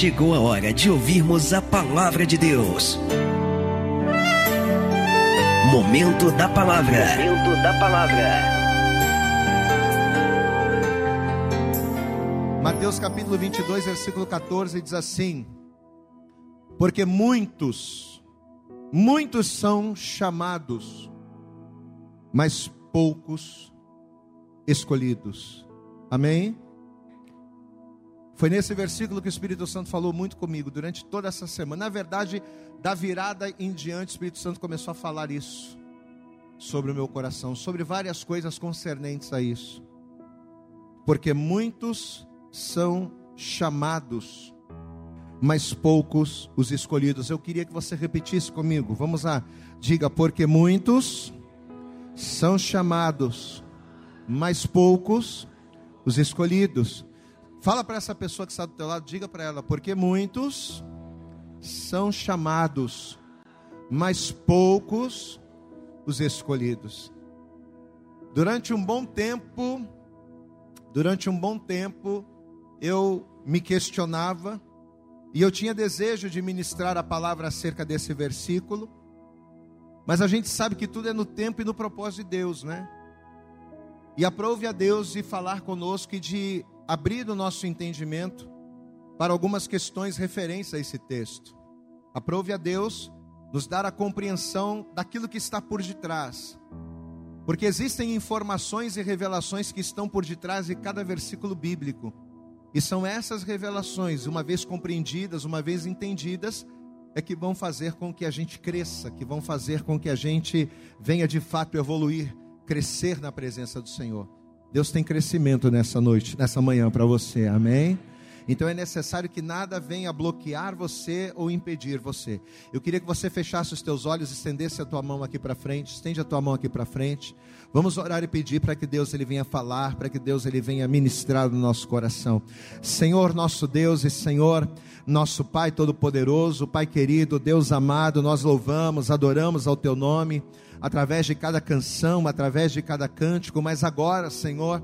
chegou a hora de ouvirmos a palavra de Deus. Momento da palavra. Momento da palavra. Mateus capítulo 22, versículo 14 diz assim: Porque muitos, muitos são chamados, mas poucos escolhidos. Amém? Foi nesse versículo que o Espírito Santo falou muito comigo durante toda essa semana. Na verdade, da virada em diante, o Espírito Santo começou a falar isso sobre o meu coração, sobre várias coisas concernentes a isso. Porque muitos são chamados, mas poucos os escolhidos. Eu queria que você repetisse comigo. Vamos lá. Diga, porque muitos são chamados, mas poucos os escolhidos. Fala para essa pessoa que está do teu lado, diga para ela, porque muitos são chamados, mas poucos os escolhidos. Durante um bom tempo, durante um bom tempo, eu me questionava e eu tinha desejo de ministrar a palavra acerca desse versículo, mas a gente sabe que tudo é no tempo e no propósito de Deus, né? E aprove a Deus de falar conosco e de abrir o nosso entendimento para algumas questões referentes a esse texto. Aprove a Deus nos dar a compreensão daquilo que está por detrás. Porque existem informações e revelações que estão por detrás de cada versículo bíblico. E são essas revelações, uma vez compreendidas, uma vez entendidas, é que vão fazer com que a gente cresça, que vão fazer com que a gente venha de fato evoluir, crescer na presença do Senhor. Deus tem crescimento nessa noite, nessa manhã para você, amém? Então é necessário que nada venha bloquear você ou impedir você. Eu queria que você fechasse os teus olhos, estendesse a tua mão aqui para frente, estende a tua mão aqui para frente. Vamos orar e pedir para que Deus ele venha falar, para que Deus ele venha ministrar no nosso coração. Senhor, nosso Deus e Senhor, nosso Pai todo poderoso, Pai querido, Deus amado, nós louvamos, adoramos ao teu nome através de cada canção, através de cada cântico, mas agora, Senhor,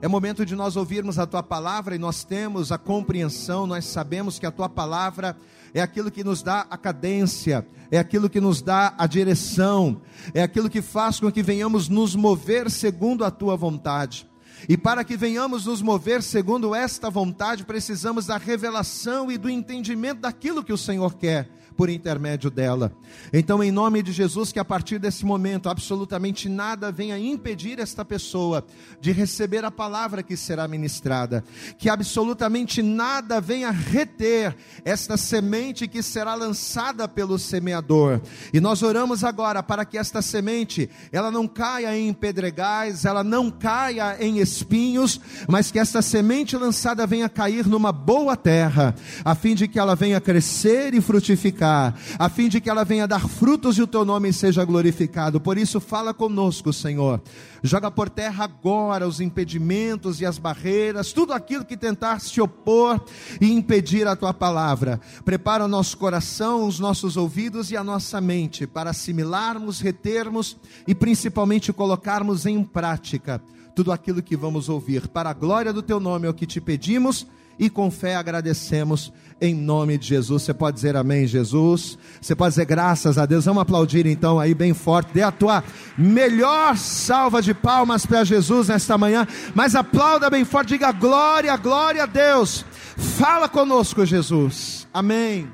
é momento de nós ouvirmos a tua palavra e nós temos a compreensão, nós sabemos que a tua palavra é aquilo que nos dá a cadência, é aquilo que nos dá a direção, é aquilo que faz com que venhamos nos mover segundo a tua vontade. E para que venhamos nos mover segundo esta vontade, precisamos da revelação e do entendimento daquilo que o Senhor quer por intermédio dela. Então, em nome de Jesus, que a partir desse momento absolutamente nada venha impedir esta pessoa de receber a palavra que será ministrada, que absolutamente nada venha reter esta semente que será lançada pelo semeador. E nós oramos agora para que esta semente, ela não caia em pedregais, ela não caia em espinhos, mas que esta semente lançada venha cair numa boa terra, a fim de que ela venha crescer e frutificar a fim de que ela venha dar frutos e o teu nome seja glorificado. Por isso, fala conosco, Senhor. Joga por terra agora os impedimentos e as barreiras, tudo aquilo que tentar se opor e impedir a tua palavra. Prepara o nosso coração, os nossos ouvidos e a nossa mente para assimilarmos, retermos e principalmente colocarmos em prática tudo aquilo que vamos ouvir. Para a glória do teu nome é o que te pedimos e com fé agradecemos em nome de Jesus. Você pode dizer amém, Jesus. Você pode dizer graças a Deus. Vamos aplaudir então aí bem forte. Dê a tua melhor salva de palmas para Jesus nesta manhã. Mas aplauda bem forte. Diga glória, glória a Deus. Fala conosco, Jesus. Amém.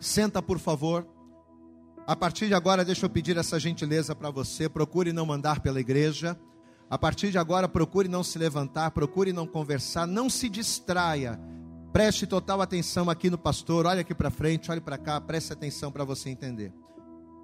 Senta, por favor. A partir de agora, deixa eu pedir essa gentileza para você. Procure não mandar pela igreja. A partir de agora, procure não se levantar, procure não conversar, não se distraia. Preste total atenção aqui no pastor, olhe aqui para frente, olhe para cá, preste atenção para você entender.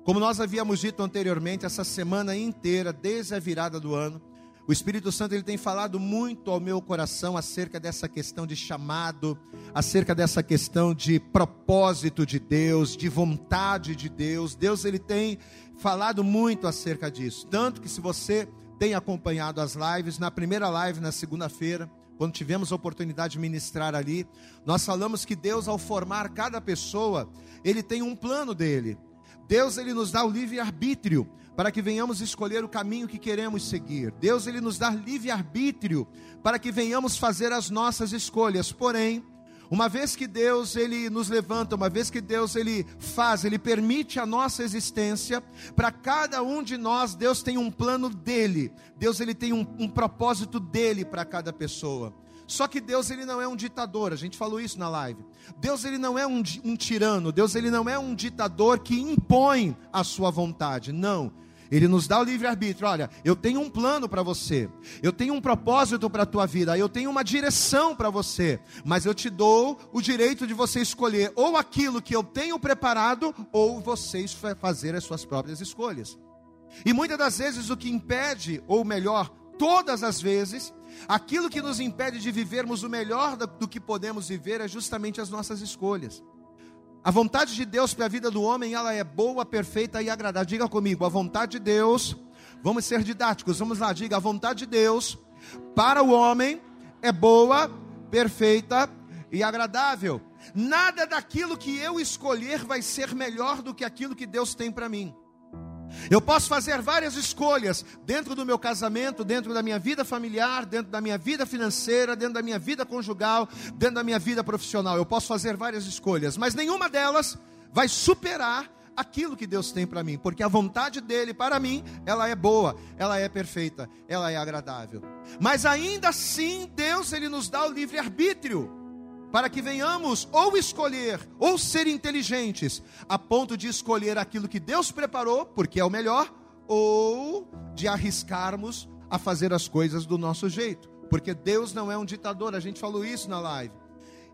Como nós havíamos dito anteriormente, essa semana inteira, desde a virada do ano, o Espírito Santo ele tem falado muito ao meu coração acerca dessa questão de chamado, acerca dessa questão de propósito de Deus, de vontade de Deus. Deus ele tem falado muito acerca disso, tanto que se você tem acompanhado as lives, na primeira live, na segunda-feira, quando tivemos a oportunidade de ministrar ali, nós falamos que Deus, ao formar cada pessoa, Ele tem um plano dele. Deus, Ele nos dá o livre-arbítrio para que venhamos escolher o caminho que queremos seguir. Deus, Ele nos dá livre-arbítrio para que venhamos fazer as nossas escolhas. Porém, Uma vez que Deus ele nos levanta, uma vez que Deus ele faz, ele permite a nossa existência, para cada um de nós Deus tem um plano dele. Deus ele tem um, um propósito dele para cada pessoa. Só que Deus ele não é um ditador, a gente falou isso na live. Deus ele não é um, um tirano, Deus ele não é um ditador que impõe a sua vontade. Não. Ele nos dá o livre-arbítrio. Olha, eu tenho um plano para você, eu tenho um propósito para a tua vida, eu tenho uma direção para você, mas eu te dou o direito de você escolher ou aquilo que eu tenho preparado, ou vocês fazer as suas próprias escolhas. E muitas das vezes o que impede, ou melhor, todas as vezes, aquilo que nos impede de vivermos o melhor do que podemos viver é justamente as nossas escolhas. A vontade de Deus para a vida do homem, ela é boa, perfeita e agradável. Diga comigo, a vontade de Deus, vamos ser didáticos, vamos lá, diga, a vontade de Deus para o homem é boa, perfeita e agradável. Nada daquilo que eu escolher vai ser melhor do que aquilo que Deus tem para mim. Eu posso fazer várias escolhas dentro do meu casamento, dentro da minha vida familiar, dentro da minha vida financeira, dentro da minha vida conjugal, dentro da minha vida profissional. Eu posso fazer várias escolhas, mas nenhuma delas vai superar aquilo que Deus tem para mim, porque a vontade dele para mim, ela é boa, ela é perfeita, ela é agradável. Mas ainda assim, Deus ele nos dá o livre arbítrio para que venhamos ou escolher ou ser inteligentes, a ponto de escolher aquilo que Deus preparou, porque é o melhor, ou de arriscarmos a fazer as coisas do nosso jeito, porque Deus não é um ditador, a gente falou isso na live.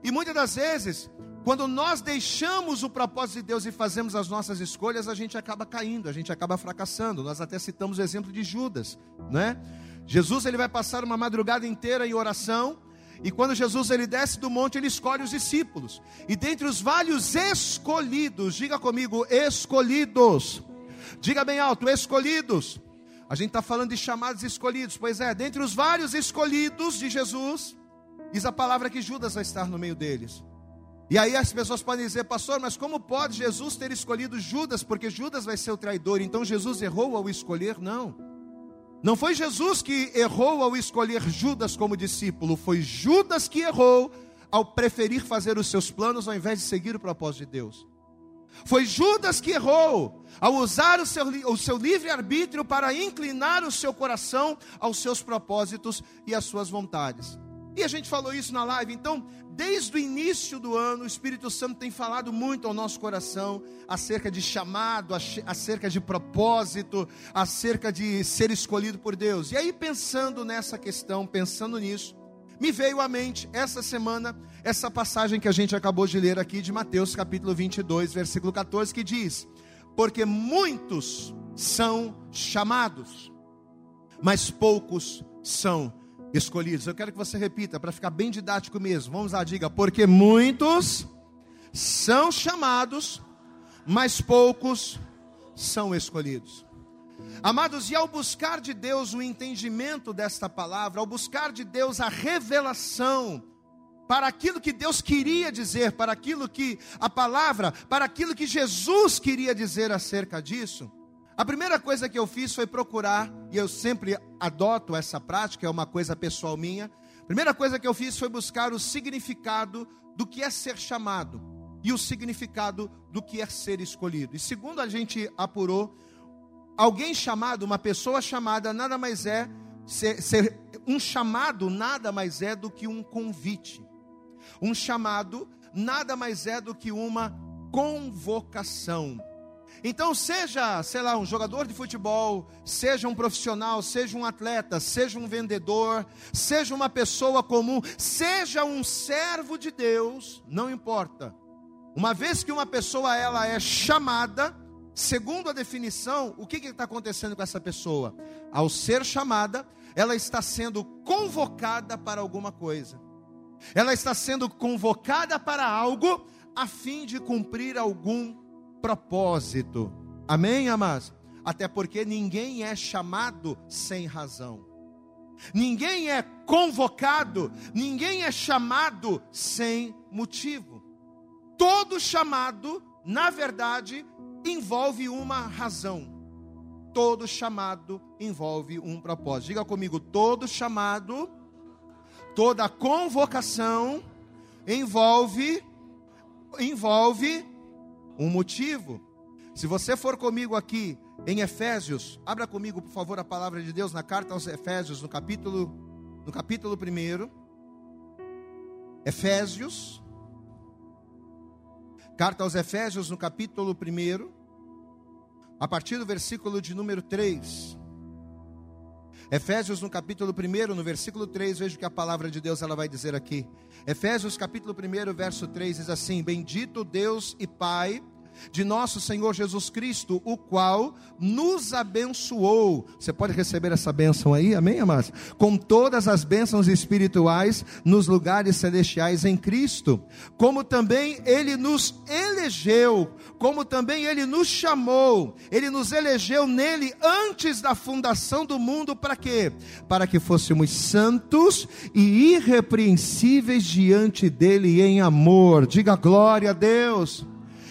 E muitas das vezes, quando nós deixamos o propósito de Deus e fazemos as nossas escolhas, a gente acaba caindo, a gente acaba fracassando. Nós até citamos o exemplo de Judas, né? Jesus ele vai passar uma madrugada inteira em oração, e quando Jesus ele desce do monte, ele escolhe os discípulos. E dentre os vários escolhidos, diga comigo, escolhidos. Diga bem alto, escolhidos. A gente está falando de chamados escolhidos. Pois é, dentre os vários escolhidos de Jesus, diz a palavra que Judas vai estar no meio deles. E aí as pessoas podem dizer, pastor, mas como pode Jesus ter escolhido Judas? Porque Judas vai ser o traidor. Então Jesus errou ao escolher? Não. Não foi Jesus que errou ao escolher Judas como discípulo, foi Judas que errou ao preferir fazer os seus planos ao invés de seguir o propósito de Deus. Foi Judas que errou ao usar o seu, o seu livre-arbítrio para inclinar o seu coração aos seus propósitos e às suas vontades. E a gente falou isso na live, então Desde o início do ano, o Espírito Santo tem falado muito ao nosso coração acerca de chamado, acerca de propósito, acerca de ser escolhido por Deus. E aí, pensando nessa questão, pensando nisso, me veio à mente essa semana essa passagem que a gente acabou de ler aqui de Mateus capítulo 22, versículo 14, que diz: Porque muitos são chamados, mas poucos são escolhidos. Eu quero que você repita para ficar bem didático mesmo. Vamos lá, diga: porque muitos são chamados, mas poucos são escolhidos. Amados, e ao buscar de Deus o entendimento desta palavra, ao buscar de Deus a revelação para aquilo que Deus queria dizer, para aquilo que a palavra, para aquilo que Jesus queria dizer acerca disso, a primeira coisa que eu fiz foi procurar, e eu sempre adoto essa prática, é uma coisa pessoal minha. A primeira coisa que eu fiz foi buscar o significado do que é ser chamado e o significado do que é ser escolhido. E segundo a gente apurou, alguém chamado, uma pessoa chamada, nada mais é ser, ser um chamado nada mais é do que um convite. Um chamado nada mais é do que uma convocação. Então, seja, sei lá, um jogador de futebol, seja um profissional, seja um atleta, seja um vendedor, seja uma pessoa comum, seja um servo de Deus, não importa. Uma vez que uma pessoa ela é chamada, segundo a definição, o que está acontecendo com essa pessoa? Ao ser chamada, ela está sendo convocada para alguma coisa. Ela está sendo convocada para algo a fim de cumprir algum propósito. Amém, amados? Até porque ninguém é chamado sem razão. Ninguém é convocado, ninguém é chamado sem motivo. Todo chamado, na verdade, envolve uma razão. Todo chamado envolve um propósito. Diga comigo, todo chamado, toda convocação envolve envolve um motivo. Se você for comigo aqui em Efésios, abra comigo, por favor, a palavra de Deus na carta aos Efésios, no capítulo no capítulo 1. Efésios Carta aos Efésios, no capítulo 1, a partir do versículo de número 3. Efésios no capítulo 1, no versículo 3, veja o que a palavra de Deus ela vai dizer aqui. Efésios capítulo 1, verso 3 diz assim: Bendito Deus e Pai de nosso Senhor Jesus Cristo, o qual nos abençoou. Você pode receber essa bênção aí, amém, amados? Com todas as bênçãos espirituais nos lugares celestiais em Cristo, como também Ele nos elegeu, como também Ele nos chamou, Ele nos elegeu nele antes da fundação do mundo, para quê? Para que fôssemos santos e irrepreensíveis diante dEle em amor. Diga glória a Deus.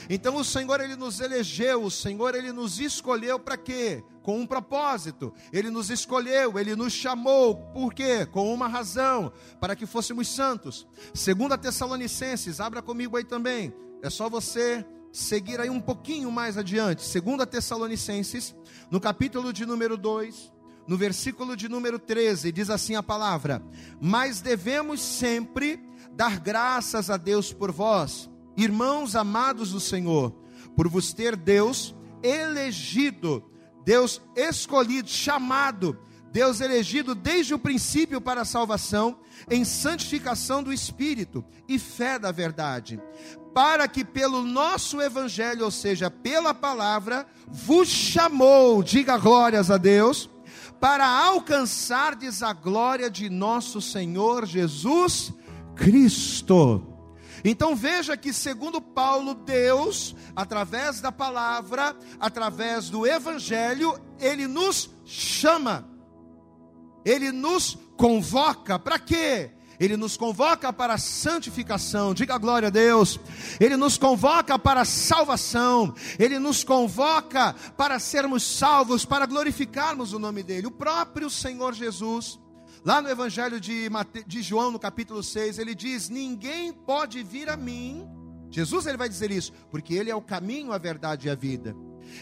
Então o Senhor ele nos elegeu, o Senhor ele nos escolheu para quê? Com um propósito. Ele nos escolheu, ele nos chamou, por quê? Com uma razão, para que fôssemos santos. Segunda Tessalonicenses, abra comigo aí também. É só você seguir aí um pouquinho mais adiante. Segunda Tessalonicenses, no capítulo de número 2, no versículo de número 13, diz assim a palavra: "Mas devemos sempre dar graças a Deus por vós, Irmãos amados do Senhor, por vos ter Deus elegido, Deus escolhido, chamado, Deus elegido desde o princípio para a salvação, em santificação do Espírito e fé da verdade, para que pelo nosso Evangelho, ou seja, pela palavra, vos chamou, diga glórias a Deus, para alcançardes a glória de nosso Senhor Jesus Cristo. Então veja que, segundo Paulo, Deus, através da palavra, através do evangelho, ele nos chama, ele nos convoca, para quê? Ele nos convoca para a santificação, diga glória a Deus. Ele nos convoca para a salvação, ele nos convoca para sermos salvos, para glorificarmos o nome dele. O próprio Senhor Jesus, Lá no Evangelho de, Mate... de João, no capítulo 6, ele diz: Ninguém pode vir a mim. Jesus ele vai dizer isso, porque ele é o caminho, a verdade e a vida.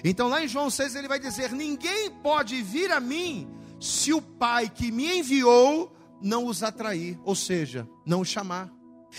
Então lá em João 6 ele vai dizer: Ninguém pode vir a mim se o Pai que me enviou não os atrair, ou seja, não os chamar.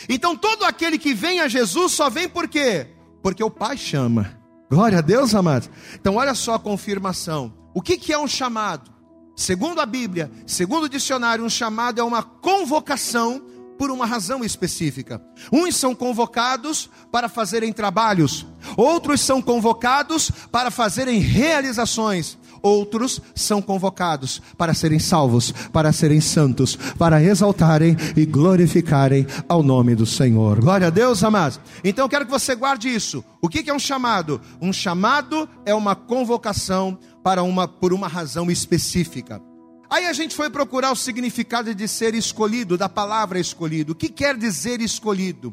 Então todo aquele que vem a Jesus só vem por quê? Porque o Pai chama. Glória a Deus, amados. Então olha só a confirmação. O que, que é um chamado? Segundo a Bíblia, segundo o dicionário, um chamado é uma convocação por uma razão específica. Uns são convocados para fazerem trabalhos, outros são convocados para fazerem realizações, outros são convocados para serem salvos, para serem santos, para exaltarem e glorificarem ao nome do Senhor. Glória a Deus, amados. Então eu quero que você guarde isso. O que é um chamado? Um chamado é uma convocação para uma, por uma razão específica. Aí a gente foi procurar o significado de ser escolhido, da palavra escolhido. O que quer dizer escolhido?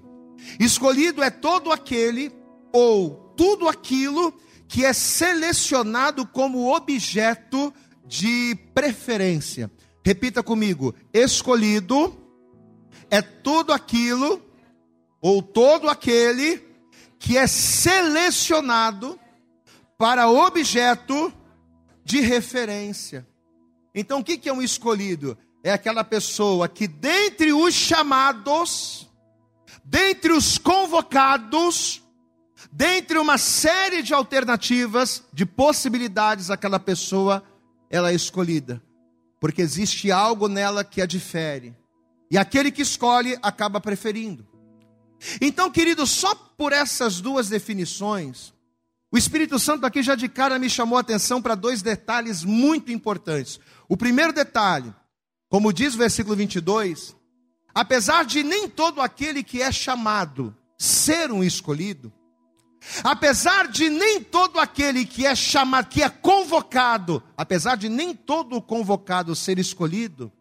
Escolhido é todo aquele ou tudo aquilo que é selecionado como objeto de preferência. Repita comigo: escolhido é tudo aquilo ou todo aquele que é selecionado para objeto de referência. Então, o que é um escolhido? É aquela pessoa que, dentre os chamados, dentre os convocados, dentre uma série de alternativas, de possibilidades, aquela pessoa ela é escolhida, porque existe algo nela que a difere. E aquele que escolhe acaba preferindo. Então, querido, só por essas duas definições, o Espírito Santo aqui já de cara me chamou a atenção para dois detalhes muito importantes. O primeiro detalhe, como diz o versículo 22, apesar de nem todo aquele que é chamado ser um escolhido, apesar de nem todo aquele que é chamado, que é convocado, apesar de nem todo convocado ser escolhido,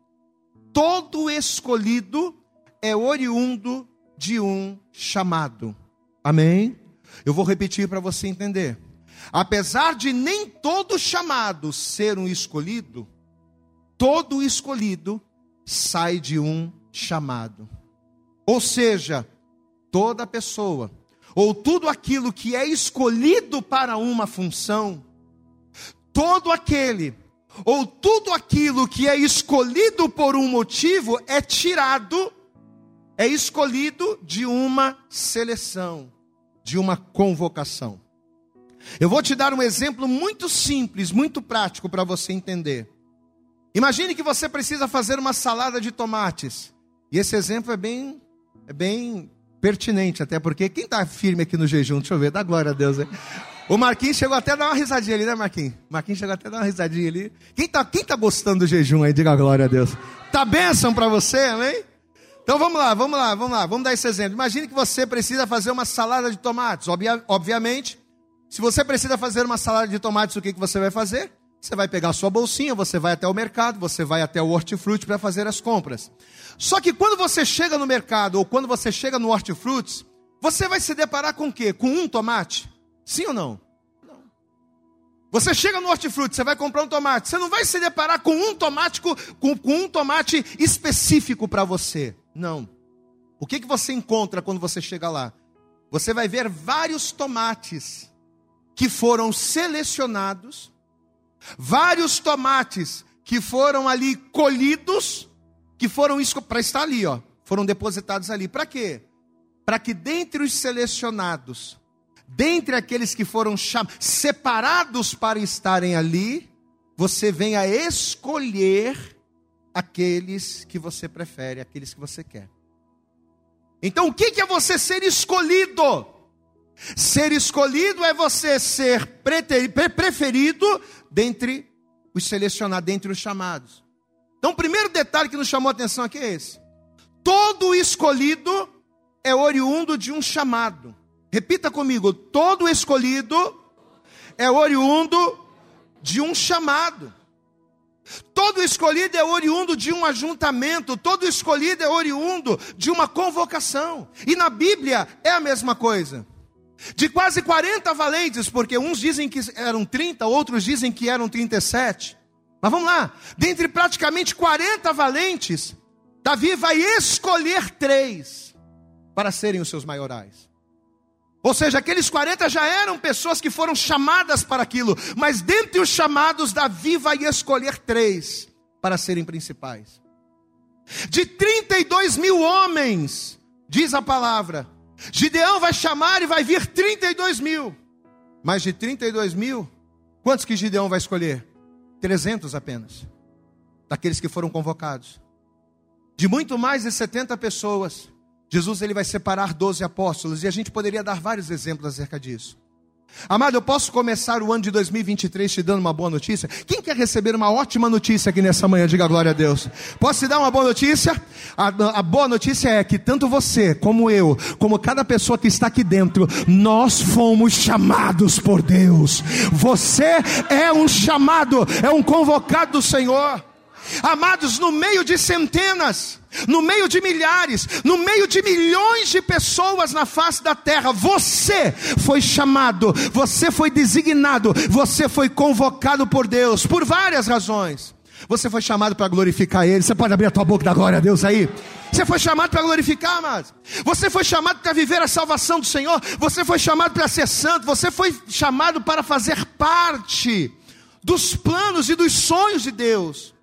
todo escolhido é oriundo de um chamado. Amém? Eu vou repetir para você entender. Apesar de nem todo chamado ser um escolhido, todo escolhido sai de um chamado. Ou seja, toda pessoa, ou tudo aquilo que é escolhido para uma função, todo aquele, ou tudo aquilo que é escolhido por um motivo é tirado, é escolhido de uma seleção, de uma convocação. Eu vou te dar um exemplo muito simples, muito prático para você entender. Imagine que você precisa fazer uma salada de tomates. E esse exemplo é bem, é bem pertinente, até porque quem está firme aqui no jejum, deixa eu ver, dá glória a Deus. Hein? O Marquinhos chegou até a dar uma risadinha ali, né, Marquinhos? Marquinhos chegou até a dar uma risadinha ali. Quem está quem tá gostando do jejum aí, diga glória a Deus. Tá bênção para você, amém? Então vamos lá, vamos lá, vamos lá, vamos dar esse exemplo. Imagine que você precisa fazer uma salada de tomates. Obvia, obviamente, se você precisa fazer uma salada de tomates, o que, que você vai fazer? Você vai pegar a sua bolsinha, você vai até o mercado, você vai até o hortifruti para fazer as compras. Só que quando você chega no mercado ou quando você chega no hortifruti, você vai se deparar com o quê? Com um tomate? Sim ou não? Não. Você chega no hortifruti, você vai comprar um tomate, você não vai se deparar com um tomate com, com um tomate específico para você. Não. O que, que você encontra quando você chega lá? Você vai ver vários tomates que foram selecionados vários tomates que foram ali colhidos, que foram para estar ali, ó, foram depositados ali. Para quê? Para que dentre os selecionados, dentre aqueles que foram separados para estarem ali, você venha escolher aqueles que você prefere, aqueles que você quer. Então, o que é você ser escolhido? Ser escolhido é você ser preferido dentre os selecionados, dentre os chamados. Então, o primeiro detalhe que nos chamou a atenção aqui é esse: todo escolhido é oriundo de um chamado. Repita comigo: todo escolhido é oriundo de um chamado. Todo escolhido é oriundo de um ajuntamento, todo escolhido é oriundo de uma convocação. E na Bíblia é a mesma coisa. De quase 40 valentes, porque uns dizem que eram 30, outros dizem que eram 37. Mas vamos lá, dentre praticamente 40 valentes, Davi vai escolher três para serem os seus maiorais. Ou seja, aqueles 40 já eram pessoas que foram chamadas para aquilo, mas dentre os chamados, Davi vai escolher três para serem principais. De 32 mil homens, diz a palavra, Gideão vai chamar e vai vir 32 mil. Mas de 32 mil, quantos que Gideão vai escolher? 300 apenas. Daqueles que foram convocados. De muito mais de 70 pessoas, Jesus ele vai separar 12 apóstolos. E a gente poderia dar vários exemplos acerca disso. Amado, eu posso começar o ano de 2023 te dando uma boa notícia? Quem quer receber uma ótima notícia aqui nessa manhã? Diga glória a Deus. Posso te dar uma boa notícia? A, a, boa notícia é que tanto você, como eu, como cada pessoa que está aqui dentro, nós fomos chamados por Deus. Você é um chamado, é um convocado do Senhor. Amados, no meio de centenas, no meio de milhares, no meio de milhões de pessoas na face da terra, você foi chamado, você foi designado, você foi convocado por Deus, por várias razões. Você foi chamado para glorificar Ele. Você pode abrir a tua boca da glória a Deus aí? Você foi chamado para glorificar, mas você foi chamado para viver a salvação do Senhor. Você foi chamado para ser santo. Você foi chamado para fazer parte dos planos e dos sonhos de Deus.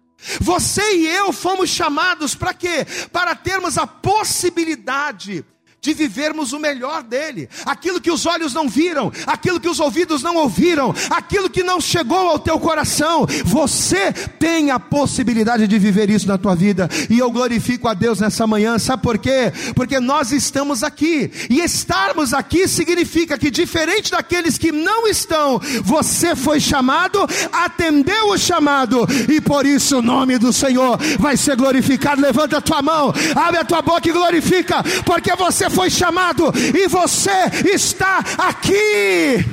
Você e eu fomos chamados para quê? Para termos a possibilidade de vivermos o melhor dele, aquilo que os olhos não viram, aquilo que os ouvidos não ouviram, aquilo que não chegou ao teu coração, você tem a possibilidade de viver isso na tua vida, e eu glorifico a Deus nessa manhã, sabe por quê? Porque nós estamos aqui, e estarmos aqui significa que, diferente daqueles que não estão, você foi chamado, atendeu o chamado, e por isso o nome do Senhor vai ser glorificado. Levanta a tua mão, abre a tua boca e glorifica, porque você foi chamado e você está aqui.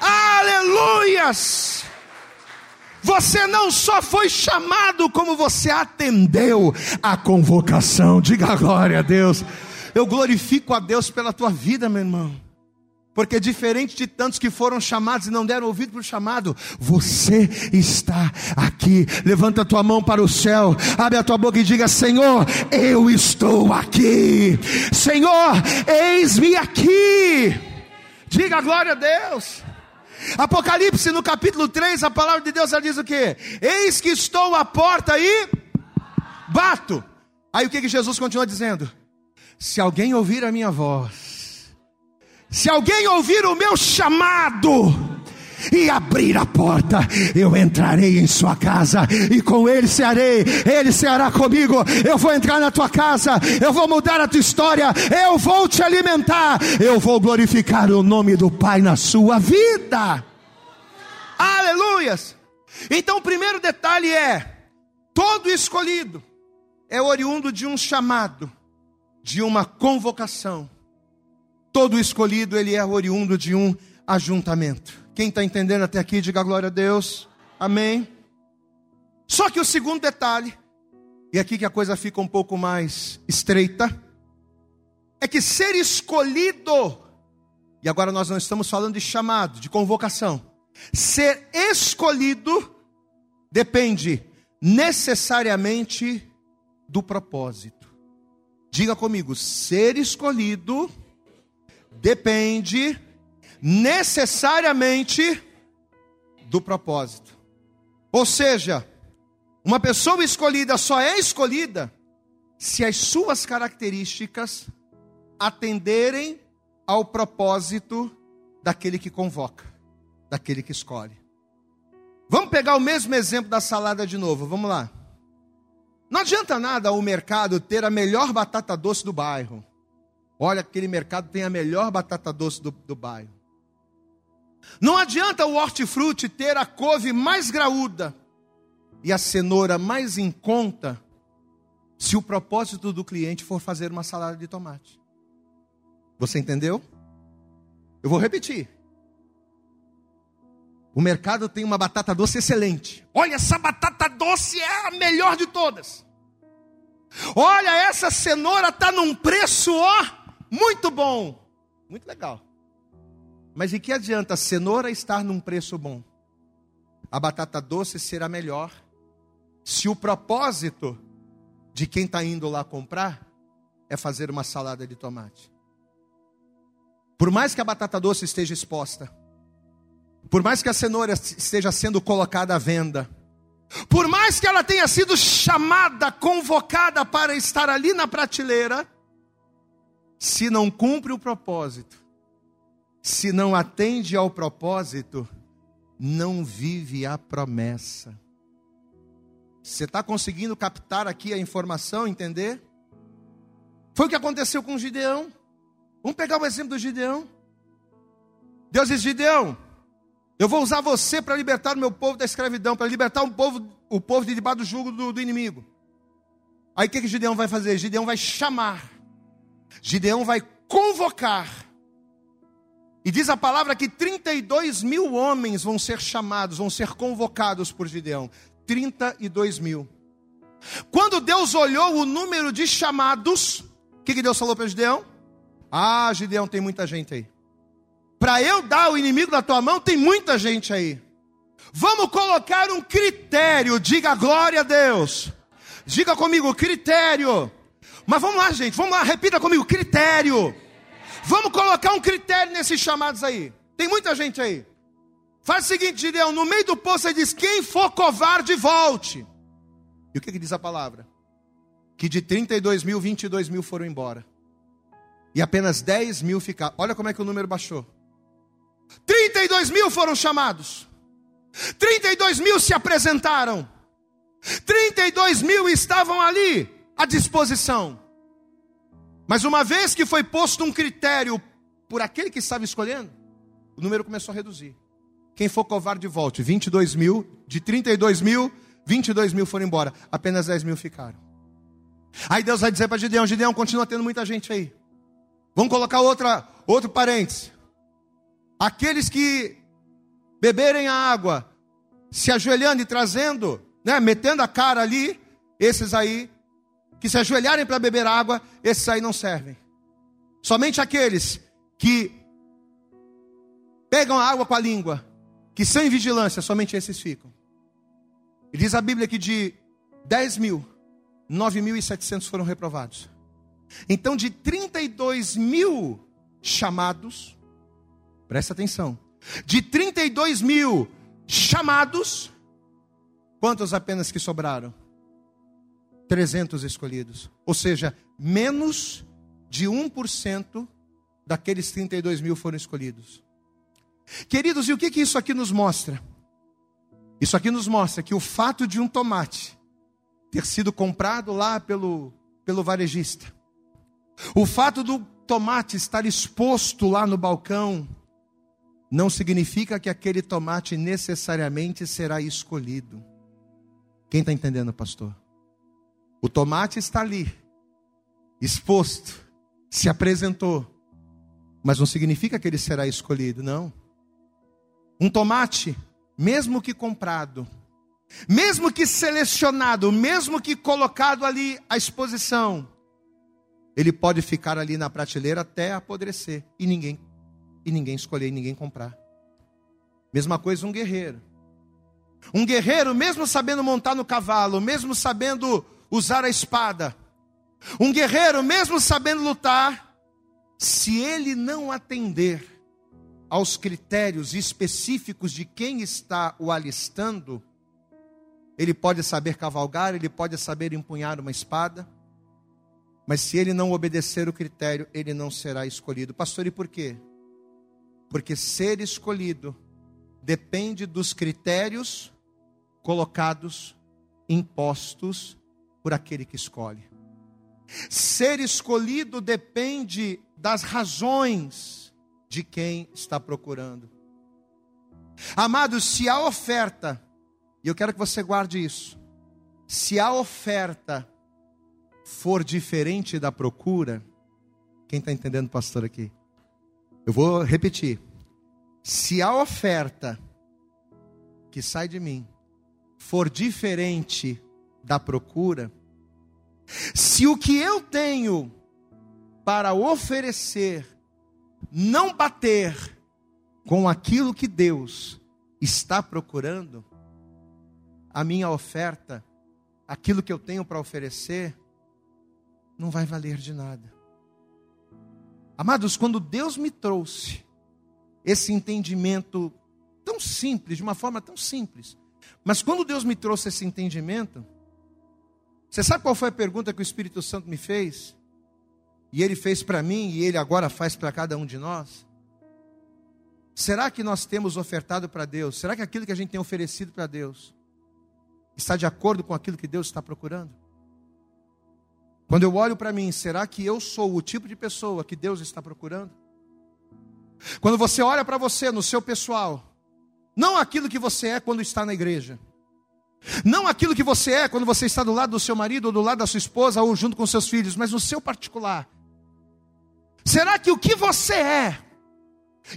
Aleluias! Você não só foi chamado, como você atendeu a convocação. Diga glória a Deus. Eu glorifico a Deus pela tua vida, meu irmão. Porque diferente de tantos que foram chamados e não deram ouvido para o chamado, você está aqui. Levanta a tua mão para o céu, abre a tua boca e diga: Senhor, eu estou aqui. Senhor, eis-me aqui. Diga glória a Deus. Apocalipse no capítulo 3, a palavra de Deus ela diz o que? Eis que estou à porta e bato. Aí o que, que Jesus continua dizendo? Se alguém ouvir a minha voz, se alguém ouvir o meu chamado, e abrir a porta, eu entrarei em sua casa e com ele cearei, ele ceará comigo. Eu vou entrar na tua casa, eu vou mudar a tua história, eu vou te alimentar, eu vou glorificar o nome do Pai na sua vida. Aleluias! Então, o primeiro detalhe é: todo escolhido é oriundo de um chamado, de uma convocação. Todo escolhido ele é oriundo de um ajuntamento. Quem está entendendo até aqui, diga glória a Deus. Amém. Só que o segundo detalhe, e aqui que a coisa fica um pouco mais estreita, é que ser escolhido, e agora nós não estamos falando de chamado, de convocação. Ser escolhido depende necessariamente do propósito. Diga comigo, ser escolhido depende necessariamente do propósito. Ou seja, uma pessoa escolhida só é escolhida se as suas características atenderem ao propósito daquele que convoca, daquele que escolhe. Vamos pegar o mesmo exemplo da salada de novo, vamos lá. Não adianta nada o mercado ter a melhor batata doce do bairro. Olha, aquele mercado tem a melhor batata doce do, do bairro. Não adianta o hortifruti ter a couve mais graúda e a cenoura mais em conta se o propósito do cliente for fazer uma salada de tomate. Você entendeu? Eu vou repetir. O mercado tem uma batata doce excelente. Olha, essa batata doce é a melhor de todas. Olha, essa cenoura está num preço, ó, muito bom. Muito legal. Mas e que adianta a cenoura estar num preço bom? A batata doce será melhor se o propósito de quem está indo lá comprar é fazer uma salada de tomate. Por mais que a batata doce esteja exposta, por mais que a cenoura esteja sendo colocada à venda, por mais que ela tenha sido chamada, convocada para estar ali na prateleira, se não cumpre o propósito, se não atende ao propósito, não vive a promessa. Você está conseguindo captar aqui a informação, entender? Foi o que aconteceu com Gideão. Vamos pegar o exemplo do Gideão. Deus diz: Gideão, eu vou usar você para libertar o meu povo da escravidão, para libertar o povo, o povo de debaixo do jugo do, do inimigo. Aí o que, que Gideão vai fazer? Gideão vai chamar, Gideão vai convocar e diz a palavra que 32 mil homens vão ser chamados, vão ser convocados por Gideão. 32 mil. Quando Deus olhou o número de chamados, o que, que Deus falou para Gideão? Ah, Gideão, tem muita gente aí. Para eu dar o inimigo da tua mão, tem muita gente aí. Vamos colocar um critério, diga glória a Deus. Diga comigo, critério. Mas vamos lá, gente, vamos lá, repita comigo, critério. Vamos colocar um critério nesses chamados aí. Tem muita gente aí. Faz o seguinte, Gideão, no meio do poço ele diz: quem for covarde, volte. E o que, que diz a palavra? Que de 32 mil, 22 mil foram embora. E apenas 10 mil ficaram. Olha como é que o número baixou. 32 mil foram chamados. 32 mil se apresentaram. 32 mil estavam ali à disposição. Mas uma vez que foi posto um critério por aquele que estava escolhendo, o número começou a reduzir. Quem for covarde, volte. 22 mil, de 32 mil, 22 mil foram embora. Apenas 10 mil ficaram. Aí Deus vai dizer para Gideão: Gideão, continua tendo muita gente aí. Vamos colocar outra, outro parênteses. Aqueles que beberem a água, se ajoelhando e trazendo, né, metendo a cara ali, esses aí que se ajoelharem para beber água, esses aí não servem. Somente aqueles que pegam a água com a língua, que sem vigilância, somente esses ficam. E diz a Bíblia que de 10 mil, 9.700 foram reprovados. Então, de 32 mil chamados, presta atenção, de 32 mil chamados, quantos apenas que sobraram? 300 escolhidos. Ou seja, menos de 1% daqueles 32 mil foram escolhidos. Queridos, e o que, que isso aqui nos mostra? Isso aqui nos mostra que o fato de um tomate ter sido comprado lá pelo, pelo varejista, o fato do tomate estar exposto lá no balcão, não significa que aquele tomate necessariamente será escolhido. Quem está entendendo, pastor? O tomate está ali, exposto, se apresentou, mas não significa que ele será escolhido, não. Um tomate, mesmo que comprado, mesmo que selecionado, mesmo que colocado ali à exposição, ele pode ficar ali na prateleira até apodrecer e ninguém e ninguém escolher e ninguém comprar. Mesma coisa um guerreiro. Um guerreiro, mesmo sabendo montar no cavalo, mesmo sabendo usar a espada, um guerreiro, mesmo sabendo lutar, se ele não atender aos critérios específicos de quem está o alistando, ele pode saber cavalgar, ele pode saber empunhar uma espada, mas se ele não obedecer o critério, ele não será escolhido. Pastor, e por quê? Porque ser escolhido depende dos critérios colocados, impostos por aquele que escolhe. Ser escolhido depende das razões de quem está procurando. Amados, se a oferta, e eu quero que você guarde isso, se a oferta for diferente da procura, quem está entendendo, pastor, aqui? Eu vou repetir. Se a oferta que sai de mim for diferente da procura, se o que eu tenho para oferecer não bater com aquilo que Deus está procurando, a minha oferta, aquilo que eu tenho para oferecer, não vai valer de nada. Amados, quando Deus me trouxe esse entendimento tão simples, de uma forma tão simples, mas quando Deus me trouxe esse entendimento, você sabe qual foi a pergunta que o Espírito Santo me fez? E ele fez para mim e ele agora faz para cada um de nós? Será que nós temos ofertado para Deus? Será que aquilo que a gente tem oferecido para Deus está de acordo com aquilo que Deus está procurando? Quando eu olho para mim, será que eu sou o tipo de pessoa que Deus está procurando? Quando você olha para você no seu pessoal, não aquilo que você é quando está na igreja, não aquilo que você é quando você está do lado do seu marido, ou do lado da sua esposa, ou junto com seus filhos, mas no seu particular. Será que o que você é,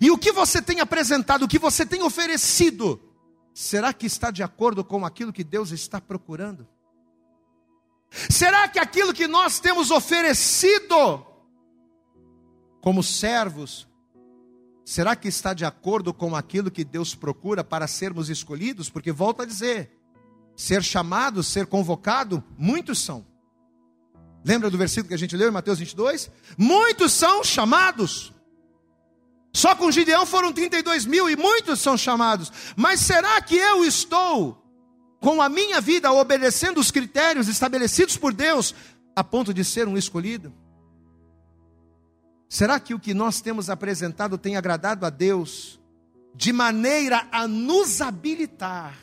e o que você tem apresentado, o que você tem oferecido, será que está de acordo com aquilo que Deus está procurando? Será que aquilo que nós temos oferecido, como servos, será que está de acordo com aquilo que Deus procura para sermos escolhidos? Porque volto a dizer, ser chamado, ser convocado, muitos são. Lembra do versículo que a gente leu em Mateus 22? Muitos são chamados. Só com Gideão foram 32 mil e muitos são chamados. Mas será que eu estou com a minha vida obedecendo os critérios estabelecidos por Deus a ponto de ser um escolhido? Será que o que nós temos apresentado tem agradado a Deus de maneira a nos habilitar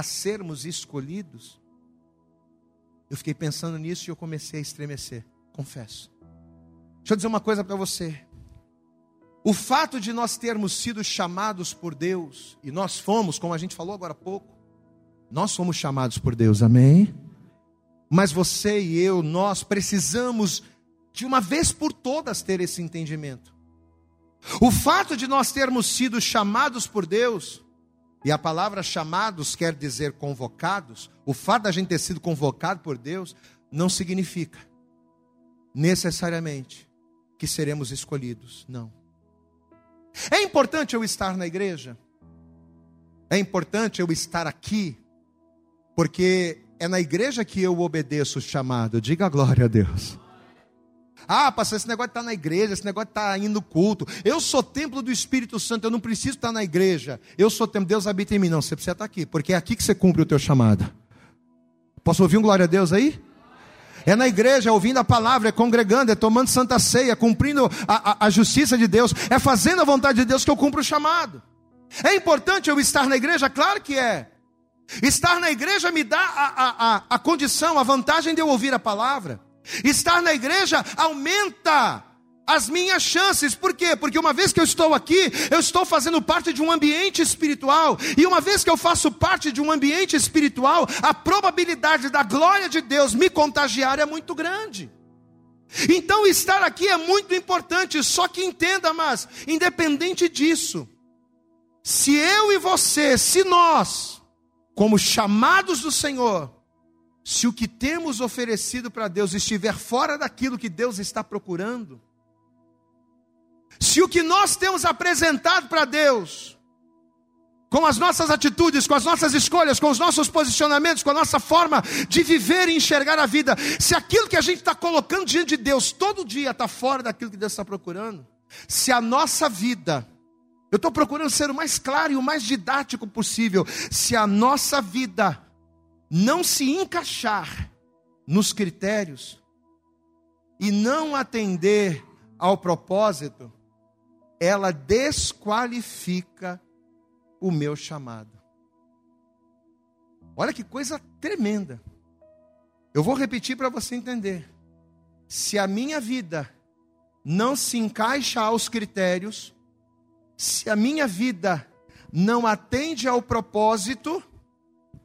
a sermos escolhidos? Eu fiquei pensando nisso e eu comecei a estremecer, confesso. Deixa eu dizer uma coisa para você. O fato de nós termos sido chamados por Deus, e nós fomos, como a gente falou agora há pouco, nós fomos chamados por Deus, amém? Mas você e eu, nós precisamos de uma vez por todas ter esse entendimento. O fato de nós termos sido chamados por Deus e a palavra chamados quer dizer convocados. O fato da gente ter sido convocado por Deus não significa necessariamente que seremos escolhidos. Não. É importante eu estar na igreja? É importante eu estar aqui? Porque é na igreja que eu obedeço o chamado. Diga glória a Deus. Ah, pastor, esse negócio de estar na igreja, esse negócio de estar indo no culto. Eu sou templo do Espírito Santo, eu não preciso estar na igreja. Eu sou templo, Deus habita em mim. Não, você precisa estar aqui, porque é aqui que você cumpre o teu chamado. Posso ouvir um glória a Deus aí? É na igreja, é ouvindo a palavra, é congregando, é tomando santa ceia, cumprindo a, a, a justiça de Deus, é fazendo a vontade de Deus que eu cumpro o chamado. É importante eu estar na igreja? Claro que é. Estar na igreja me dá a, a, a condição, a vantagem de eu ouvir a palavra. Estar na igreja aumenta as minhas chances. Por quê? Porque uma vez que eu estou aqui, eu estou fazendo parte de um ambiente espiritual. E uma vez que eu faço parte de um ambiente espiritual, a probabilidade da glória de Deus me contagiar é muito grande. Então estar aqui é muito importante, só que entenda, mas independente disso, se eu e você, se nós, como chamados do Senhor, se o que temos oferecido para Deus estiver fora daquilo que Deus está procurando, se o que nós temos apresentado para Deus, com as nossas atitudes, com as nossas escolhas, com os nossos posicionamentos, com a nossa forma de viver e enxergar a vida, se aquilo que a gente está colocando diante de Deus todo dia está fora daquilo que Deus está procurando, se a nossa vida, eu estou procurando ser o mais claro e o mais didático possível, se a nossa vida não se encaixar nos critérios e não atender ao propósito, ela desqualifica o meu chamado. Olha que coisa tremenda. Eu vou repetir para você entender. Se a minha vida não se encaixa aos critérios, se a minha vida não atende ao propósito,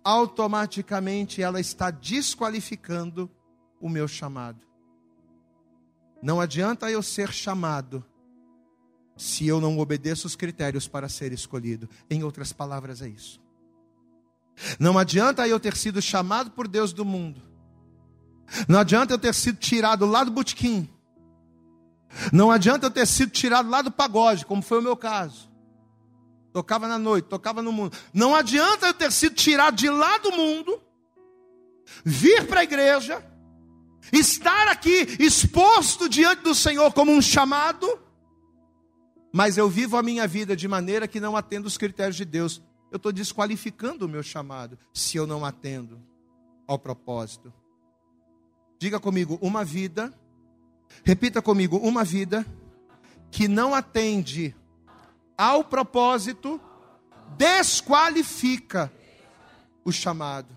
automaticamente ela está desqualificando o meu chamado. Não adianta eu ser chamado se eu não obedeço os critérios para ser escolhido. Em outras palavras, é isso. Não adianta eu ter sido chamado por Deus do mundo. Não adianta eu ter sido tirado lá do botequim. Não adianta eu ter sido tirado lá do pagode, como foi o meu caso tocava na noite, tocava no mundo. Não adianta eu ter sido tirado de lá do mundo, vir para a igreja, estar aqui exposto diante do Senhor como um chamado, mas eu vivo a minha vida de maneira que não atendo os critérios de Deus. Eu estou desqualificando o meu chamado se eu não atendo ao propósito. Diga comigo, uma vida, repita comigo, uma vida que não atende ao propósito, desqualifica o chamado.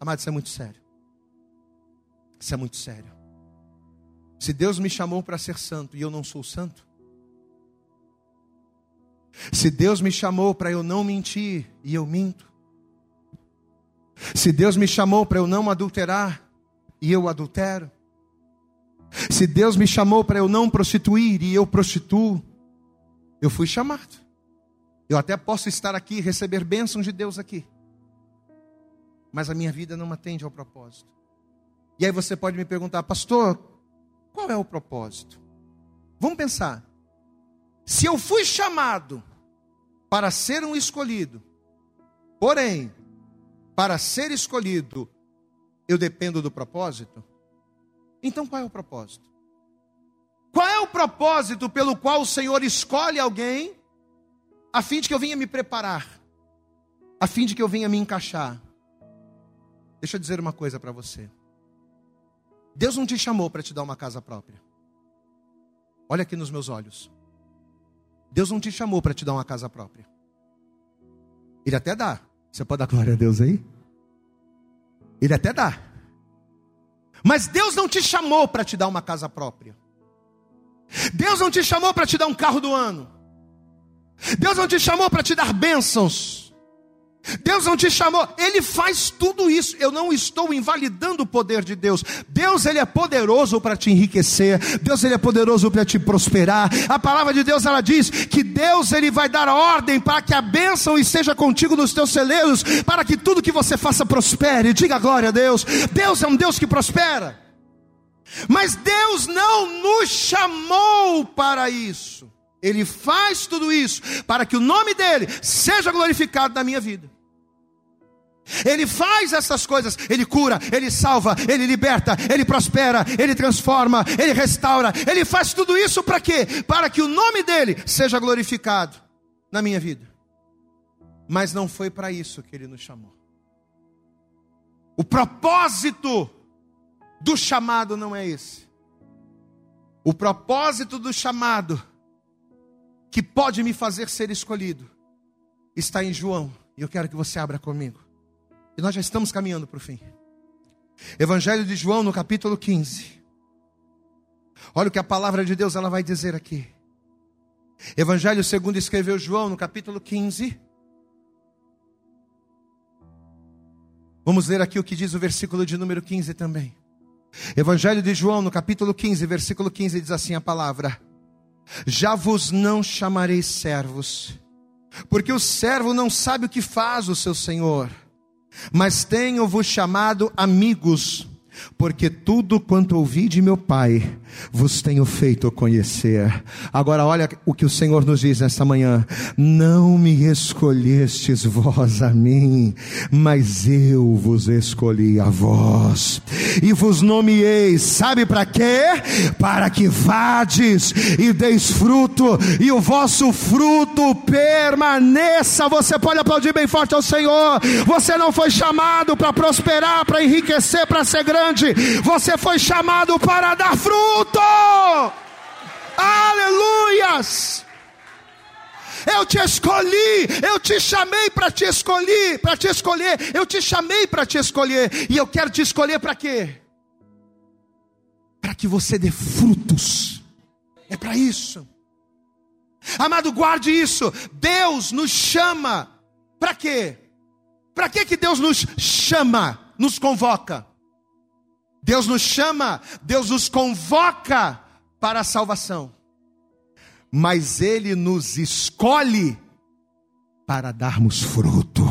Amado, isso é muito sério. Isso é muito sério. Se Deus me chamou para ser santo e eu não sou santo, se Deus me chamou para eu não mentir e eu minto, se Deus me chamou para eu não adulterar e eu adultero, se Deus me chamou para eu não prostituir e eu prostituo, eu fui chamado. Eu até posso estar aqui e receber bênçãos de Deus aqui. Mas a minha vida não atende ao propósito. E aí você pode me perguntar, pastor, qual é o propósito? Vamos pensar. Se eu fui chamado para ser um escolhido, porém, para ser escolhido, eu dependo do propósito, então qual é o propósito? Qual é o propósito pelo qual o Senhor escolhe alguém, a fim de que eu venha me preparar, a fim de que eu venha me encaixar? Deixa eu dizer uma coisa para você. Deus não te chamou para te dar uma casa própria. Olha aqui nos meus olhos. Deus não te chamou para te dar uma casa própria. Ele até dá. Você pode dar glória a Deus aí? Ele até dá. Mas Deus não te chamou para te dar uma casa própria. Deus não te chamou para te dar um carro do ano. Deus não te chamou para te dar bênçãos. Deus não te chamou, Ele faz tudo isso. Eu não estou invalidando o poder de Deus. Deus ele é poderoso para te enriquecer. Deus ele é poderoso para te prosperar. A palavra de Deus ela diz que Deus ele vai dar ordem para que a bênção esteja contigo nos teus celeiros, para que tudo que você faça prospere. Diga glória a Deus. Deus é um Deus que prospera. Mas Deus não nos chamou para isso. Ele faz tudo isso para que o nome dele seja glorificado na minha vida. Ele faz essas coisas, ele cura, ele salva, ele liberta, ele prospera, ele transforma, ele restaura. Ele faz tudo isso para quê? Para que o nome dele seja glorificado na minha vida. Mas não foi para isso que ele nos chamou. O propósito do chamado não é esse. O propósito do chamado que pode me fazer ser escolhido está em João. E eu quero que você abra comigo. E nós já estamos caminhando para o fim. Evangelho de João, no capítulo 15. Olha o que a palavra de Deus ela vai dizer aqui. Evangelho segundo escreveu João, no capítulo 15. Vamos ler aqui o que diz o versículo de número 15 também. Evangelho de João, no capítulo 15, versículo 15, diz assim a palavra: Já vos não chamarei servos, porque o servo não sabe o que faz o seu senhor mas tenho-vos chamado amigos, porque tudo quanto ouvi de meu Pai vos tenho feito conhecer. Agora, olha o que o Senhor nos diz nesta manhã: Não me escolhestes vós a mim, mas eu vos escolhi a vós, e vos nomeei, sabe para quê? Para que vades e deis fruto, e o vosso fruto permaneça. Você pode aplaudir bem forte ao Senhor. Você não foi chamado para prosperar, para enriquecer, para ser grande, você foi chamado para dar fruto. Aleluias! Eu te escolhi, eu te chamei para te escolher, para te escolher, eu te chamei para te escolher, e eu quero te escolher para quê? Para que você dê frutos. É para isso. Amado, guarde isso. Deus nos chama para quê? Para que que Deus nos chama, nos convoca? Deus nos chama, Deus nos convoca para a salvação, mas Ele nos escolhe para darmos fruto.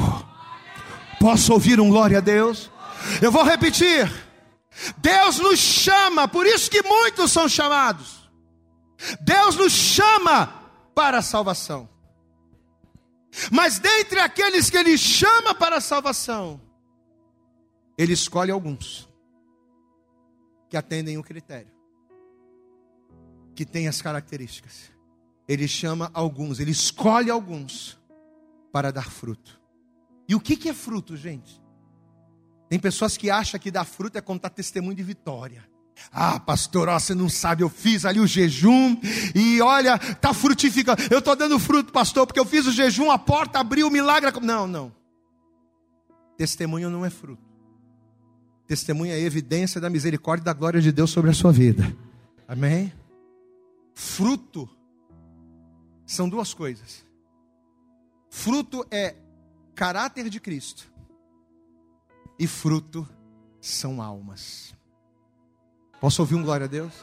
Posso ouvir um glória a Deus? Eu vou repetir. Deus nos chama, por isso que muitos são chamados. Deus nos chama para a salvação. Mas dentre aqueles que Ele chama para a salvação, Ele escolhe alguns que atendem o critério, que tem as características. Ele chama alguns, ele escolhe alguns para dar fruto. E o que, que é fruto, gente? Tem pessoas que acham que dar fruto é contar testemunho de vitória. Ah, pastor, ó, você não sabe, eu fiz ali o jejum e olha, tá frutificando. Eu estou dando fruto, pastor, porque eu fiz o jejum, a porta abriu, o milagre. Não, não. Testemunho não é fruto. Testemunha é evidência da misericórdia e da glória de Deus sobre a sua vida. Amém? Fruto são duas coisas. Fruto é caráter de Cristo. E fruto são almas. Posso ouvir um glória a Deus?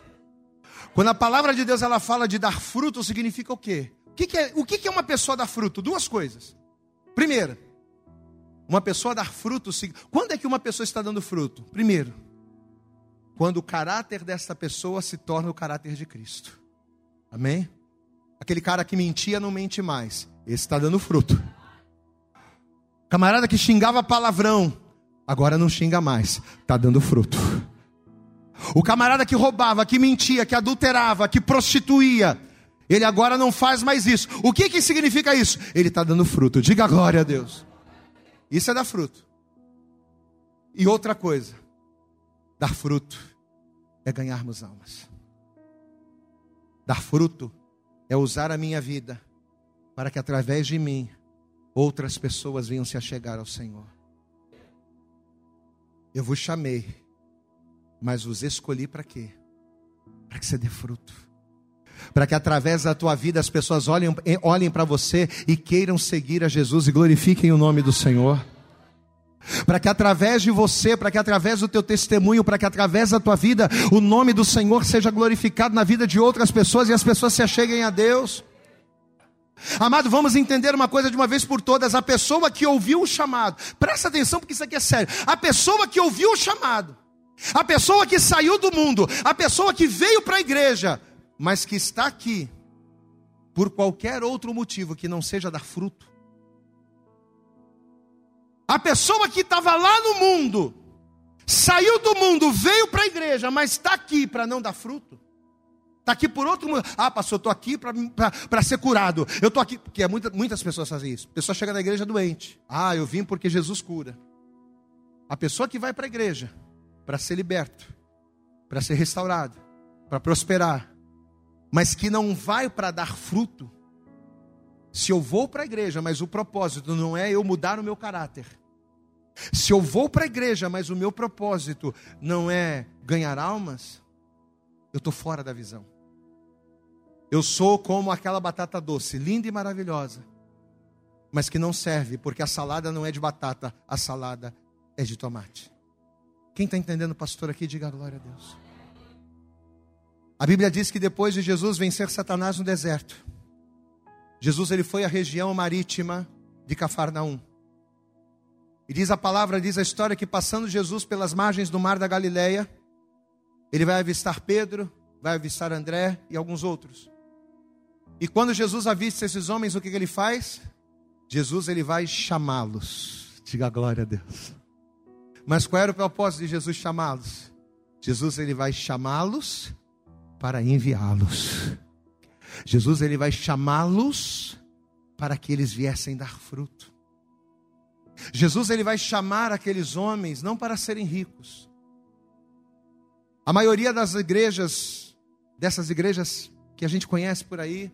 Quando a palavra de Deus ela fala de dar fruto, significa o quê? O que, que é, o que, que é uma pessoa dar fruto? Duas coisas. Primeiro, uma pessoa dar fruto, quando é que uma pessoa está dando fruto? Primeiro, quando o caráter dessa pessoa se torna o caráter de Cristo. Amém? Aquele cara que mentia não mente mais. Esse está dando fruto. Camarada que xingava palavrão, agora não xinga mais. Está dando fruto. O camarada que roubava, que mentia, que adulterava, que prostituía, ele agora não faz mais isso. O que, que significa isso? Ele está dando fruto. Diga glória a Deus. Isso é dar fruto. E outra coisa, dar fruto é ganharmos almas. Dar fruto é usar a minha vida para que através de mim outras pessoas venham se achegar ao Senhor. Eu vos chamei, mas vos escolhi para quê? Para que você dê fruto. Para que através da tua vida as pessoas olhem, olhem para você e queiram seguir a Jesus e glorifiquem o nome do Senhor para que através de você, para que através do teu testemunho, para que através da tua vida, o nome do Senhor seja glorificado na vida de outras pessoas e as pessoas se acheguem a Deus. Amado, vamos entender uma coisa de uma vez por todas: a pessoa que ouviu o chamado, presta atenção porque isso aqui é sério. A pessoa que ouviu o chamado, a pessoa que saiu do mundo, a pessoa que veio para a igreja, mas que está aqui, por qualquer outro motivo que não seja dar fruto. A pessoa que estava lá no mundo, saiu do mundo, veio para a igreja, mas está aqui para não dar fruto. Está aqui por outro motivo. Ah, pastor, eu estou aqui para ser curado. Eu estou aqui, porque é muita, muitas pessoas fazem isso. A pessoa chega na igreja doente. Ah, eu vim porque Jesus cura. A pessoa que vai para a igreja para ser liberto, para ser restaurado, para prosperar, mas que não vai para dar fruto, se eu vou para a igreja, mas o propósito não é eu mudar o meu caráter, se eu vou para a igreja, mas o meu propósito não é ganhar almas, eu estou fora da visão. Eu sou como aquela batata doce, linda e maravilhosa, mas que não serve, porque a salada não é de batata, a salada é de tomate. Quem está entendendo, pastor, aqui, diga glória a Deus. A Bíblia diz que depois de Jesus vencer Satanás no deserto, Jesus ele foi à região marítima de Cafarnaum. E diz a palavra, diz a história que passando Jesus pelas margens do mar da Galileia, ele vai avistar Pedro, vai avistar André e alguns outros. E quando Jesus avista esses homens, o que, que ele faz? Jesus ele vai chamá-los. Diga glória a Deus. Mas qual era o propósito de Jesus chamá-los? Jesus ele vai chamá-los para enviá-los. Jesus ele vai chamá-los para que eles viessem dar fruto. Jesus ele vai chamar aqueles homens não para serem ricos. A maioria das igrejas, dessas igrejas que a gente conhece por aí,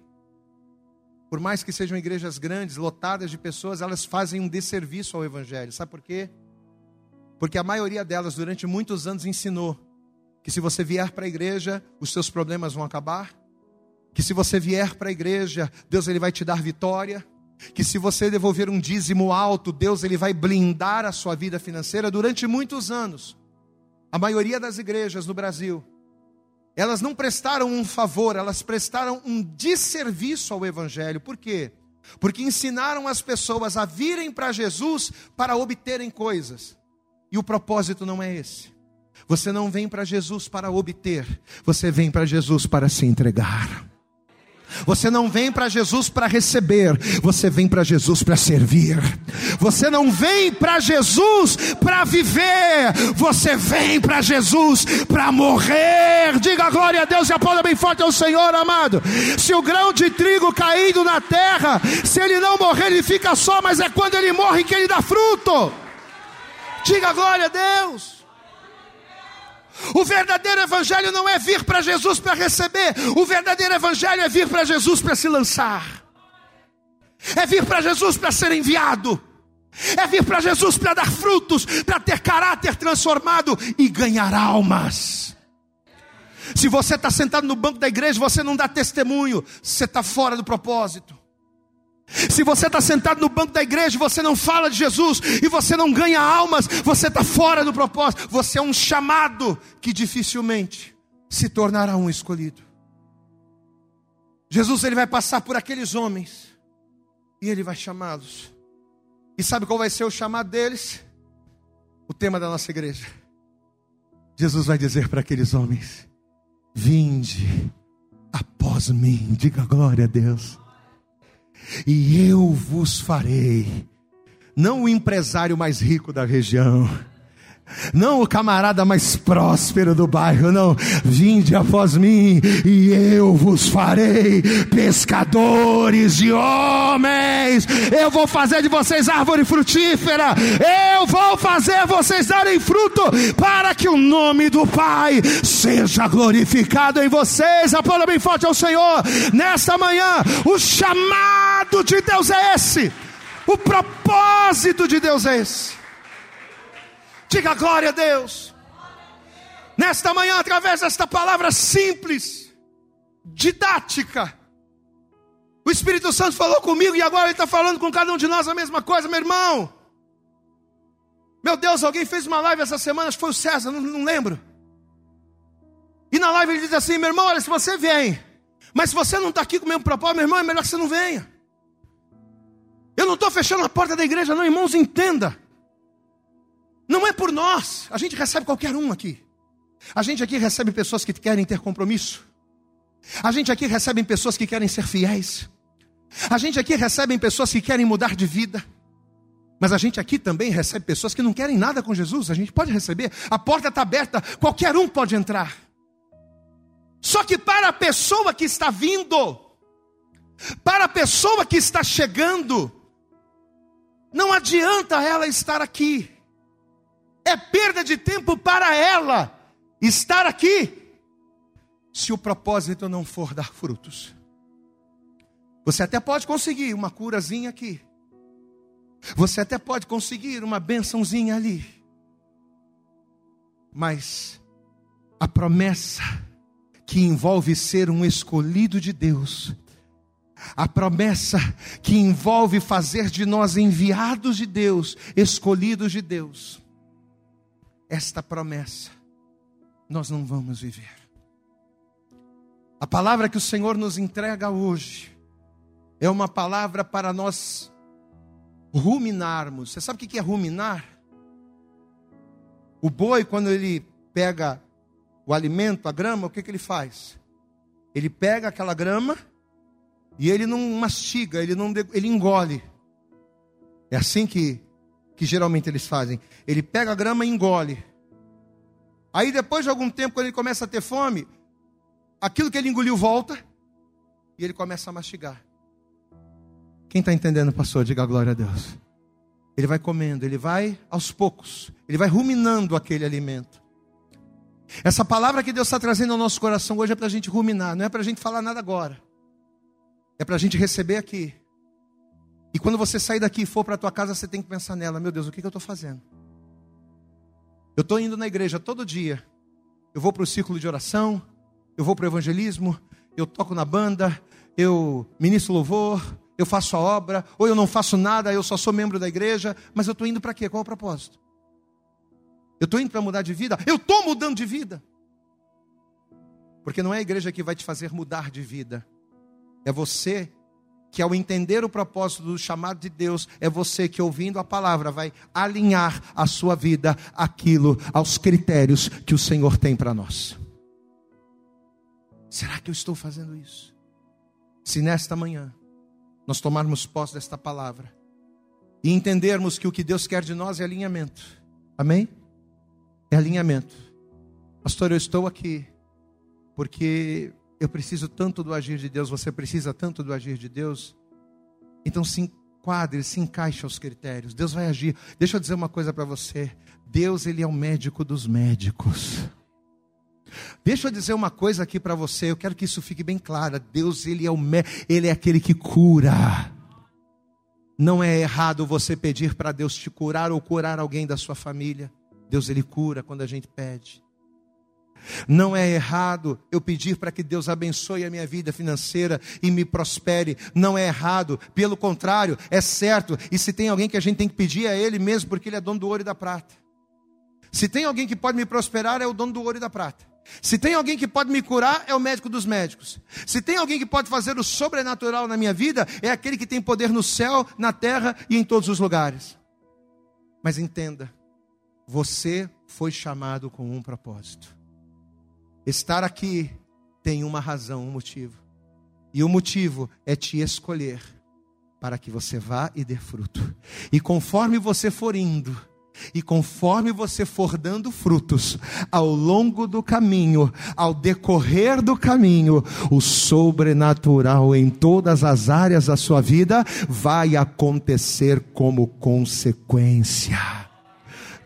por mais que sejam igrejas grandes, lotadas de pessoas, elas fazem um desserviço ao evangelho. Sabe por quê? Porque a maioria delas durante muitos anos ensinou que se você vier para a igreja, os seus problemas vão acabar, que se você vier para a igreja, Deus ele vai te dar vitória, que se você devolver um dízimo alto, Deus ele vai blindar a sua vida financeira durante muitos anos. A maioria das igrejas no Brasil, elas não prestaram um favor, elas prestaram um desserviço ao evangelho. Por quê? Porque ensinaram as pessoas a virem para Jesus para obterem coisas. E o propósito não é esse. Você não vem para Jesus para obter, você vem para Jesus para se entregar. Você não vem para Jesus para receber, você vem para Jesus para servir. Você não vem para Jesus para viver, você vem para Jesus para morrer. Diga glória a Deus e aplauda bem forte ao Senhor, amado. Se o grão de trigo caído na terra, se ele não morrer, ele fica só, mas é quando ele morre que ele dá fruto. Diga glória a Deus. O verdadeiro evangelho não é vir para Jesus para receber, o verdadeiro evangelho é vir para Jesus para se lançar, é vir para Jesus para ser enviado, é vir para Jesus para dar frutos, para ter caráter transformado e ganhar almas. Se você está sentado no banco da igreja, você não dá testemunho, você está fora do propósito. Se você está sentado no banco da igreja, você não fala de Jesus e você não ganha almas, você está fora do propósito. Você é um chamado que dificilmente se tornará um escolhido. Jesus ele vai passar por aqueles homens e ele vai chamá-los. E sabe qual vai ser o chamado deles? O tema da nossa igreja. Jesus vai dizer para aqueles homens: Vinde após mim, diga glória a Deus e eu vos farei, não o empresário mais rico da região, não o camarada mais próspero do bairro, não. Vinde após mim e eu vos farei pescadores de homens. Eu vou fazer de vocês árvore frutífera. Eu vou fazer vocês darem fruto para que o nome do Pai seja glorificado em vocês. Aplauda bem forte ao Senhor. Nesta manhã, o chamado de Deus é esse. O propósito de Deus é esse. Diga glória a Deus. Nesta manhã, através desta palavra simples, didática, o Espírito Santo falou comigo e agora ele está falando com cada um de nós a mesma coisa, meu irmão. Meu Deus, alguém fez uma live essa semana, acho que foi o César, não, não lembro. E na live ele diz assim: meu irmão, olha, se você vem, mas se você não está aqui com o mesmo propósito, meu irmão, é melhor que você não venha. Eu não estou fechando a porta da igreja, não, irmãos, entenda. Não é por nós. A gente recebe qualquer um aqui. A gente aqui recebe pessoas que querem ter compromisso. A gente aqui recebe pessoas que querem ser fiéis. A gente aqui recebe pessoas que querem mudar de vida. Mas a gente aqui também recebe pessoas que não querem nada com Jesus. A gente pode receber. A porta está aberta, qualquer um pode entrar. Só que para a pessoa que está vindo, para a pessoa que está chegando, não adianta ela estar aqui. É perda de tempo para ela estar aqui, se o propósito não for dar frutos. Você até pode conseguir uma curazinha aqui. Você até pode conseguir uma bençãozinha ali. Mas a promessa que envolve ser um escolhido de Deus, a promessa que envolve fazer de nós enviados de Deus, escolhidos de Deus, esta promessa nós não vamos viver. A palavra que o Senhor nos entrega hoje é uma palavra para nós ruminarmos. Você sabe o que é ruminar? O boi, quando ele pega o alimento, a grama, o que, que ele faz? Ele pega aquela grama e ele não mastiga, ele não ele engole. É assim que, que geralmente eles fazem. Ele pega a grama e engole. Aí depois de algum tempo, quando ele começa a ter fome, aquilo que ele engoliu volta e ele começa a mastigar. Quem está entendendo, pastor? Diga glória a Deus. Ele vai comendo, ele vai aos poucos, ele vai ruminando aquele alimento. Essa palavra que Deus está trazendo ao nosso coração hoje é para a gente ruminar, não é para a gente falar nada agora. É para a gente receber aqui. E quando você sair daqui e for para a tua casa, você tem que pensar nela: meu Deus, o que, que eu estou fazendo? Eu estou indo na igreja todo dia. Eu vou para o círculo de oração, eu vou para o evangelismo, eu toco na banda, eu ministro louvor, eu faço a obra, ou eu não faço nada, eu só sou membro da igreja, mas eu estou indo para quê? Qual é o propósito? Eu estou indo para mudar de vida? Eu estou mudando de vida. Porque não é a igreja que vai te fazer mudar de vida, é você que ao entender o propósito do chamado de Deus, é você que ouvindo a palavra vai alinhar a sua vida aquilo aos critérios que o Senhor tem para nós. Será que eu estou fazendo isso? Se nesta manhã nós tomarmos posse desta palavra e entendermos que o que Deus quer de nós é alinhamento. Amém? É alinhamento. Pastor, eu estou aqui porque eu preciso tanto do agir de Deus, você precisa tanto do agir de Deus. Então se enquadre, se encaixe aos critérios. Deus vai agir. Deixa eu dizer uma coisa para você. Deus, ele é o médico dos médicos. Deixa eu dizer uma coisa aqui para você, eu quero que isso fique bem claro. Deus, ele é o ele é aquele que cura. Não é errado você pedir para Deus te curar ou curar alguém da sua família. Deus ele cura quando a gente pede. Não é errado eu pedir para que Deus abençoe a minha vida financeira e me prospere. Não é errado, pelo contrário, é certo. E se tem alguém que a gente tem que pedir é Ele mesmo, porque Ele é dono do ouro e da prata. Se tem alguém que pode me prosperar, é o dono do ouro e da prata. Se tem alguém que pode me curar, é o médico dos médicos. Se tem alguém que pode fazer o sobrenatural na minha vida, é aquele que tem poder no céu, na terra e em todos os lugares. Mas entenda, você foi chamado com um propósito. Estar aqui tem uma razão, um motivo. E o motivo é te escolher para que você vá e dê fruto. E conforme você for indo, e conforme você for dando frutos ao longo do caminho, ao decorrer do caminho, o sobrenatural em todas as áreas da sua vida vai acontecer como consequência.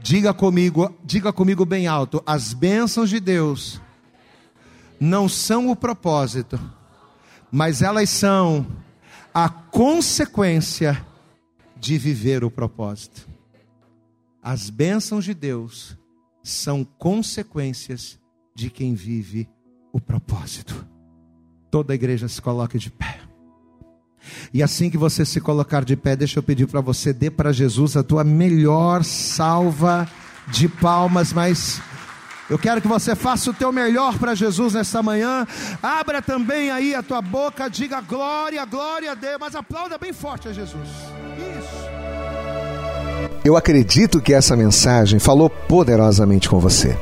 Diga comigo, diga comigo bem alto, as bênçãos de Deus não são o propósito, mas elas são a consequência de viver o propósito. As bênçãos de Deus são consequências de quem vive o propósito. Toda a igreja se coloque de pé. E assim que você se colocar de pé, deixa eu pedir para você, dê para Jesus a tua melhor salva de palmas, mas eu quero que você faça o teu melhor para Jesus nessa manhã. Abra também aí a tua boca, diga glória, glória a Deus, mas aplauda bem forte a Jesus. Isso. Eu acredito que essa mensagem falou poderosamente com você.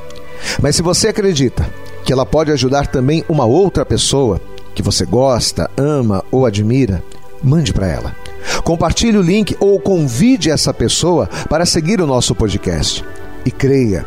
Mas se você acredita que ela pode ajudar também uma outra pessoa que você gosta, ama ou admira, mande para ela. Compartilhe o link ou convide essa pessoa para seguir o nosso podcast. E creia